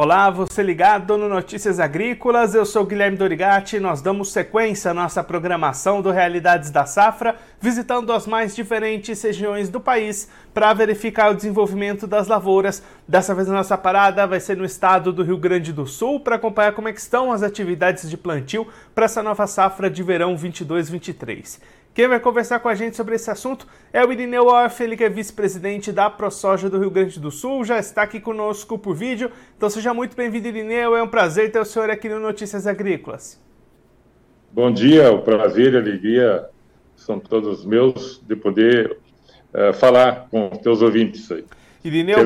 Olá, você ligado no Notícias Agrícolas, eu sou Guilherme Dorigati. Nós damos sequência à nossa programação do Realidades da Safra, visitando as mais diferentes regiões do país para verificar o desenvolvimento das lavouras. Dessa vez a nossa parada vai ser no estado do Rio Grande do Sul para acompanhar como é estão as atividades de plantio para essa nova safra de verão 22-23. Quem vai conversar com a gente sobre esse assunto é o Irineu Orff, ele que é vice-presidente da ProSoja do Rio Grande do Sul, já está aqui conosco por vídeo. Então seja muito bem-vindo, Irineu, é um prazer ter o senhor aqui no Notícias Agrícolas. Bom dia, o prazer e a alegria são todos meus de poder uh, falar com os teus ouvintes aí. Irineu.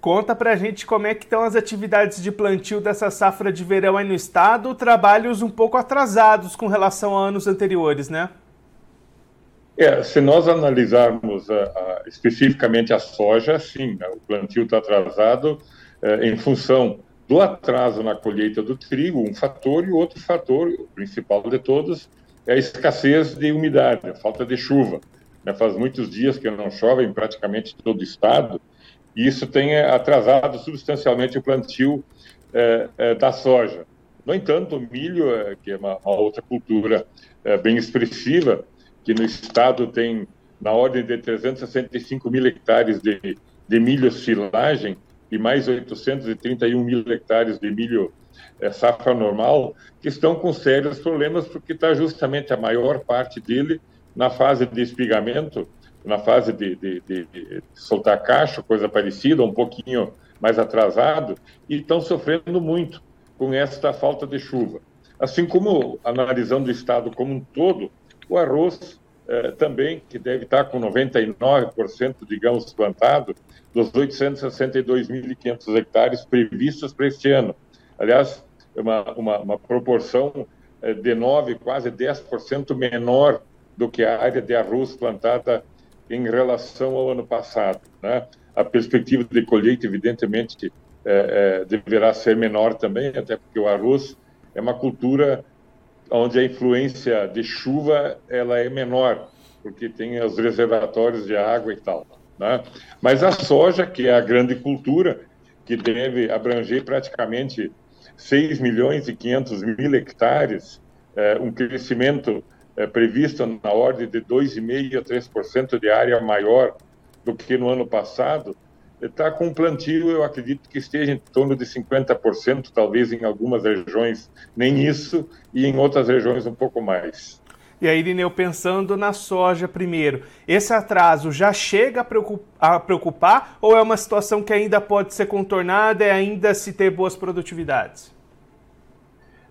Conta pra gente como é que estão as atividades de plantio dessa safra de verão aí no estado, trabalhos um pouco atrasados com relação a anos anteriores, né? É, se nós analisarmos a, a, especificamente a soja, sim, né, o plantio está atrasado é, em função do atraso na colheita do trigo, um fator, e outro fator, o principal de todos, é a escassez de umidade, a falta de chuva. Né, faz muitos dias que não chove em praticamente todo o estado, e isso tem é, atrasado substancialmente o plantio é, é, da soja. No entanto, o milho, que é uma, uma outra cultura bem expressiva, que no estado tem na ordem de 365 mil hectares de, de milho silagem e mais 831 mil hectares de milho é, safra normal, que estão com sérios problemas, porque está justamente a maior parte dele na fase de espigamento, na fase de, de, de, de soltar cacho, coisa parecida, um pouquinho mais atrasado, e estão sofrendo muito com esta falta de chuva. Assim como analisando o estado como um todo, o arroz eh, também, que deve estar com 99%, digamos, plantado, dos 862.500 hectares previstos para este ano. Aliás, uma, uma, uma proporção eh, de 9, quase 10% menor do que a área de arroz plantada em relação ao ano passado. Né? A perspectiva de colheita, evidentemente, é, é, deverá ser menor também, até porque o arroz é uma cultura onde a influência de chuva ela é menor, porque tem os reservatórios de água e tal. Né? Mas a soja, que é a grande cultura, que deve abranger praticamente 6 milhões e 500 mil hectares, é, um crescimento é, previsto na ordem de 2,5% a 3% de área maior do que no ano passado, está com um plantio, eu acredito que esteja em torno de 50%, talvez em algumas regiões nem isso, e em outras regiões um pouco mais. E aí, Irineu, pensando na soja primeiro, esse atraso já chega a preocupar ou é uma situação que ainda pode ser contornada e ainda se ter boas produtividades?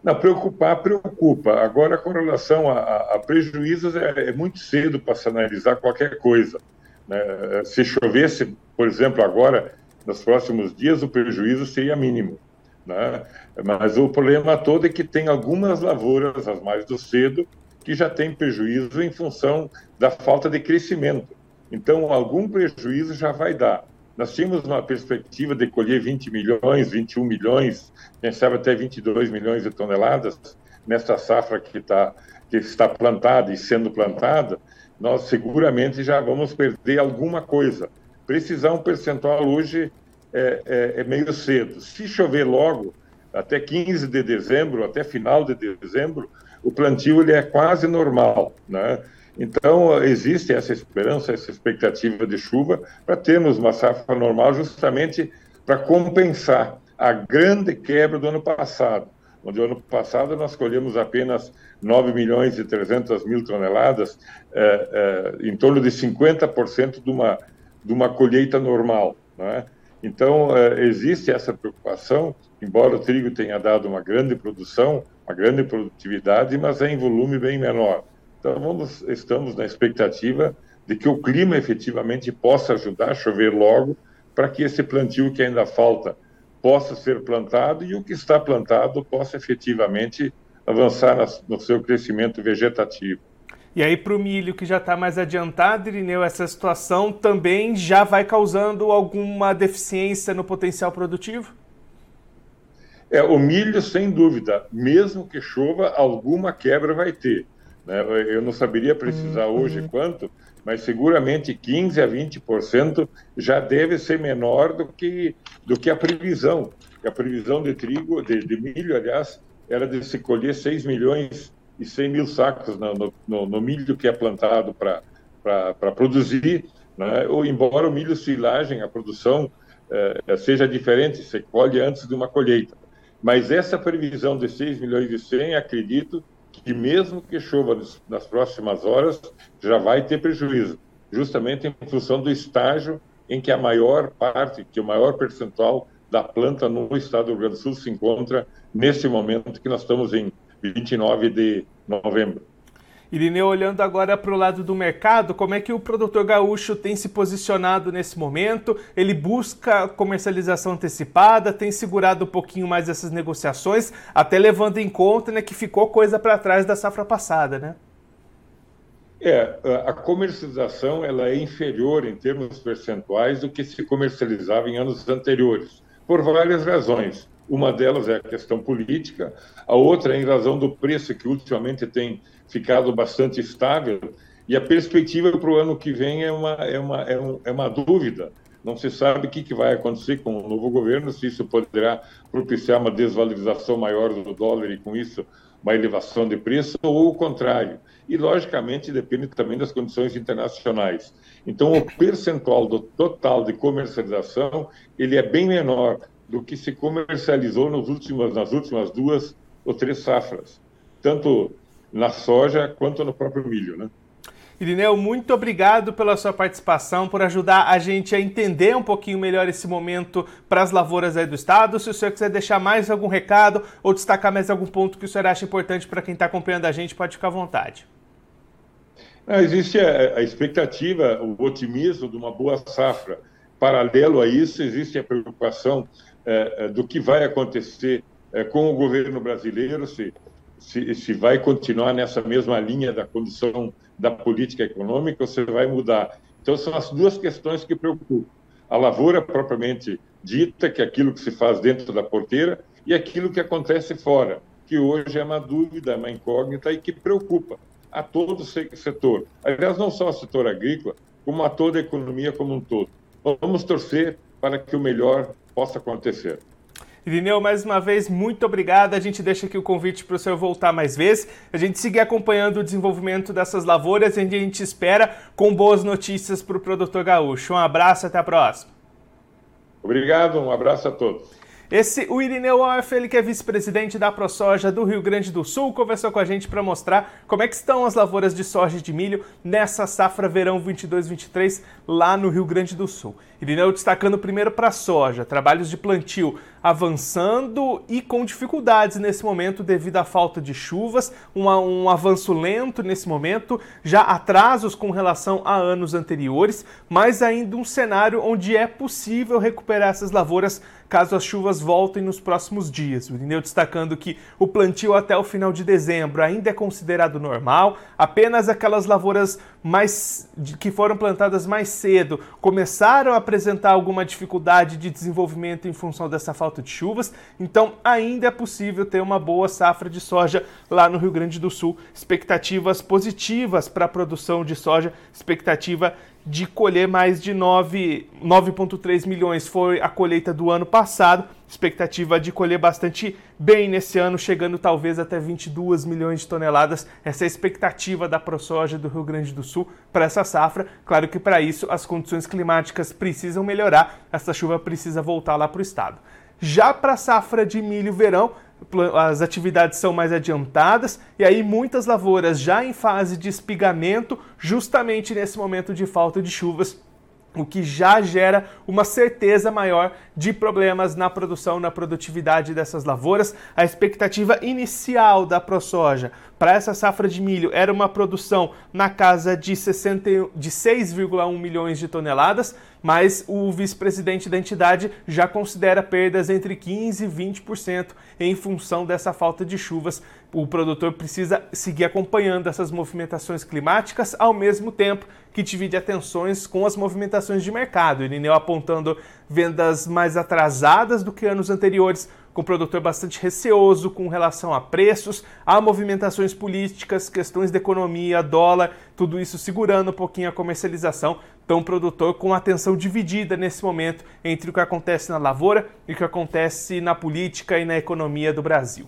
Não, preocupar, preocupa. Agora, com relação a, a prejuízos, é, é muito cedo para se analisar qualquer coisa. Né? Se chovesse, por exemplo, agora, nos próximos dias, o prejuízo seria mínimo. Né? Mas o problema todo é que tem algumas lavouras, as mais do cedo, que já têm prejuízo em função da falta de crescimento. Então, algum prejuízo já vai dar. Nós tínhamos uma perspectiva de colher 20 milhões, 21 milhões, quem sabe até 22 milhões de toneladas nessa safra que, tá, que está plantada e sendo plantada, nós seguramente já vamos perder alguma coisa. Precisar um percentual hoje é, é, é meio cedo. Se chover logo, até 15 de dezembro, até final de dezembro, o plantio ele é quase normal, né? Então, existe essa esperança, essa expectativa de chuva para termos uma safra normal justamente para compensar a grande quebra do ano passado, onde o ano passado nós colhemos apenas 9 milhões e 300 mil toneladas, é, é, em torno de 50% de uma, de uma colheita normal. Né? Então, é, existe essa preocupação, embora o trigo tenha dado uma grande produção, uma grande produtividade, mas é em volume bem menor. Então, vamos, estamos na expectativa de que o clima efetivamente possa ajudar a chover logo, para que esse plantio que ainda falta possa ser plantado e o que está plantado possa efetivamente avançar no seu crescimento vegetativo. E aí, para o milho que já está mais adiantado, Irineu, essa situação também já vai causando alguma deficiência no potencial produtivo? É, o milho, sem dúvida, mesmo que chova, alguma quebra vai ter. Né? Eu não saberia precisar uhum. hoje quanto, mas seguramente 15 a 20% já deve ser menor do que, do que a previsão. A previsão de trigo, de, de milho, aliás, era de se colher 6 milhões e 100 mil sacos no, no, no milho que é plantado para produzir, né? ou embora o milho silagem, a produção eh, seja diferente, se colhe antes de uma colheita. Mas essa previsão de 6 milhões e 100, acredito que mesmo que chova nas próximas horas, já vai ter prejuízo, justamente em função do estágio em que a maior parte, que o maior percentual da planta no estado do Rio Grande do Sul se encontra nesse momento que nós estamos em 29 de novembro. Irineu, olhando agora para o lado do mercado, como é que o produtor gaúcho tem se posicionado nesse momento? Ele busca comercialização antecipada, tem segurado um pouquinho mais essas negociações, até levando em conta né, que ficou coisa para trás da safra passada, né? É, a comercialização ela é inferior em termos percentuais do que se comercializava em anos anteriores, por várias razões. Uma delas é a questão política, a outra é em razão do preço que ultimamente tem ficado bastante estável e a perspectiva para o ano que vem é uma, é uma, é, um, é uma dúvida. Não se sabe o que, que vai acontecer com o novo governo, se isso poderá propiciar uma desvalorização maior do dólar e, com isso, uma elevação de preço, ou o contrário. E, logicamente, depende também das condições internacionais. Então, o percentual do total de comercialização ele é bem menor do que se comercializou nos últimos, nas últimas duas ou três safras. Tanto na soja quanto no próprio milho, né? Irineu, muito obrigado pela sua participação, por ajudar a gente a entender um pouquinho melhor esse momento para as lavouras aí do estado. Se o senhor quiser deixar mais algum recado ou destacar mais algum ponto que o senhor acha importante para quem está acompanhando a gente, pode ficar à vontade. Não, existe a, a, expectativa, o otimismo de uma boa safra. Paralelo a isso, existe a preocupação é, do que vai acontecer é, com o governo brasileiro, se se, se vai continuar nessa mesma linha da condição da política econômica ou se vai mudar. Então, são as duas questões que preocupam. A lavoura propriamente dita, que é aquilo que se faz dentro da porteira, e aquilo que acontece fora, que hoje é uma dúvida, uma incógnita e que preocupa a todo o setor. Aliás, não só o setor agrícola, como a toda a economia como um todo. Vamos torcer para que o melhor possa acontecer. Irineu, mais uma vez, muito obrigado. A gente deixa aqui o convite para o senhor voltar mais vezes. A gente seguir acompanhando o desenvolvimento dessas lavouras e a gente espera com boas notícias para o produtor gaúcho. Um abraço, até a próxima. Obrigado, um abraço a todos. Esse, o Irineu Orff, ele que é vice-presidente da ProSoja do Rio Grande do Sul, conversou com a gente para mostrar como é que estão as lavouras de soja e de milho nessa safra verão 22-23 lá no Rio Grande do Sul. Irineu destacando primeiro para a soja, trabalhos de plantio avançando e com dificuldades nesse momento devido à falta de chuvas, um, um avanço lento nesse momento, já atrasos com relação a anos anteriores, mas ainda um cenário onde é possível recuperar essas lavouras caso as chuvas voltem nos próximos dias. O Irineu destacando que o plantio até o final de dezembro ainda é considerado normal, apenas aquelas lavouras mais que foram plantadas mais cedo começaram a apresentar alguma dificuldade de desenvolvimento em função dessa falta de chuvas, então ainda é possível ter uma boa safra de soja lá no Rio Grande do Sul. Expectativas positivas para a produção de soja, expectativa de colher mais de 9,3 milhões foi a colheita do ano passado. Expectativa de colher bastante bem nesse ano, chegando talvez até 22 milhões de toneladas. Essa é a expectativa da ProSoja do Rio Grande do Sul para essa safra. Claro que para isso as condições climáticas precisam melhorar, essa chuva precisa voltar lá para o estado. Já para a safra de milho verão, as atividades são mais adiantadas e aí muitas lavouras já em fase de espigamento, justamente nesse momento de falta de chuvas, o que já gera uma certeza maior de problemas na produção, na produtividade dessas lavouras. A expectativa inicial da ProSoja para essa safra de milho era uma produção na casa de, de 6,1 milhões de toneladas, mas o vice-presidente da entidade já considera perdas entre 15% e 20% em função dessa falta de chuvas. O produtor precisa seguir acompanhando essas movimentações climáticas ao mesmo tempo que divide atenções com as movimentações de mercado. Irineu apontando vendas mais atrasadas do que anos anteriores, com o produtor bastante receoso com relação a preços, a movimentações políticas, questões de economia, dólar, tudo isso segurando um pouquinho a comercialização. Então, o produtor com atenção dividida nesse momento entre o que acontece na lavoura e o que acontece na política e na economia do Brasil.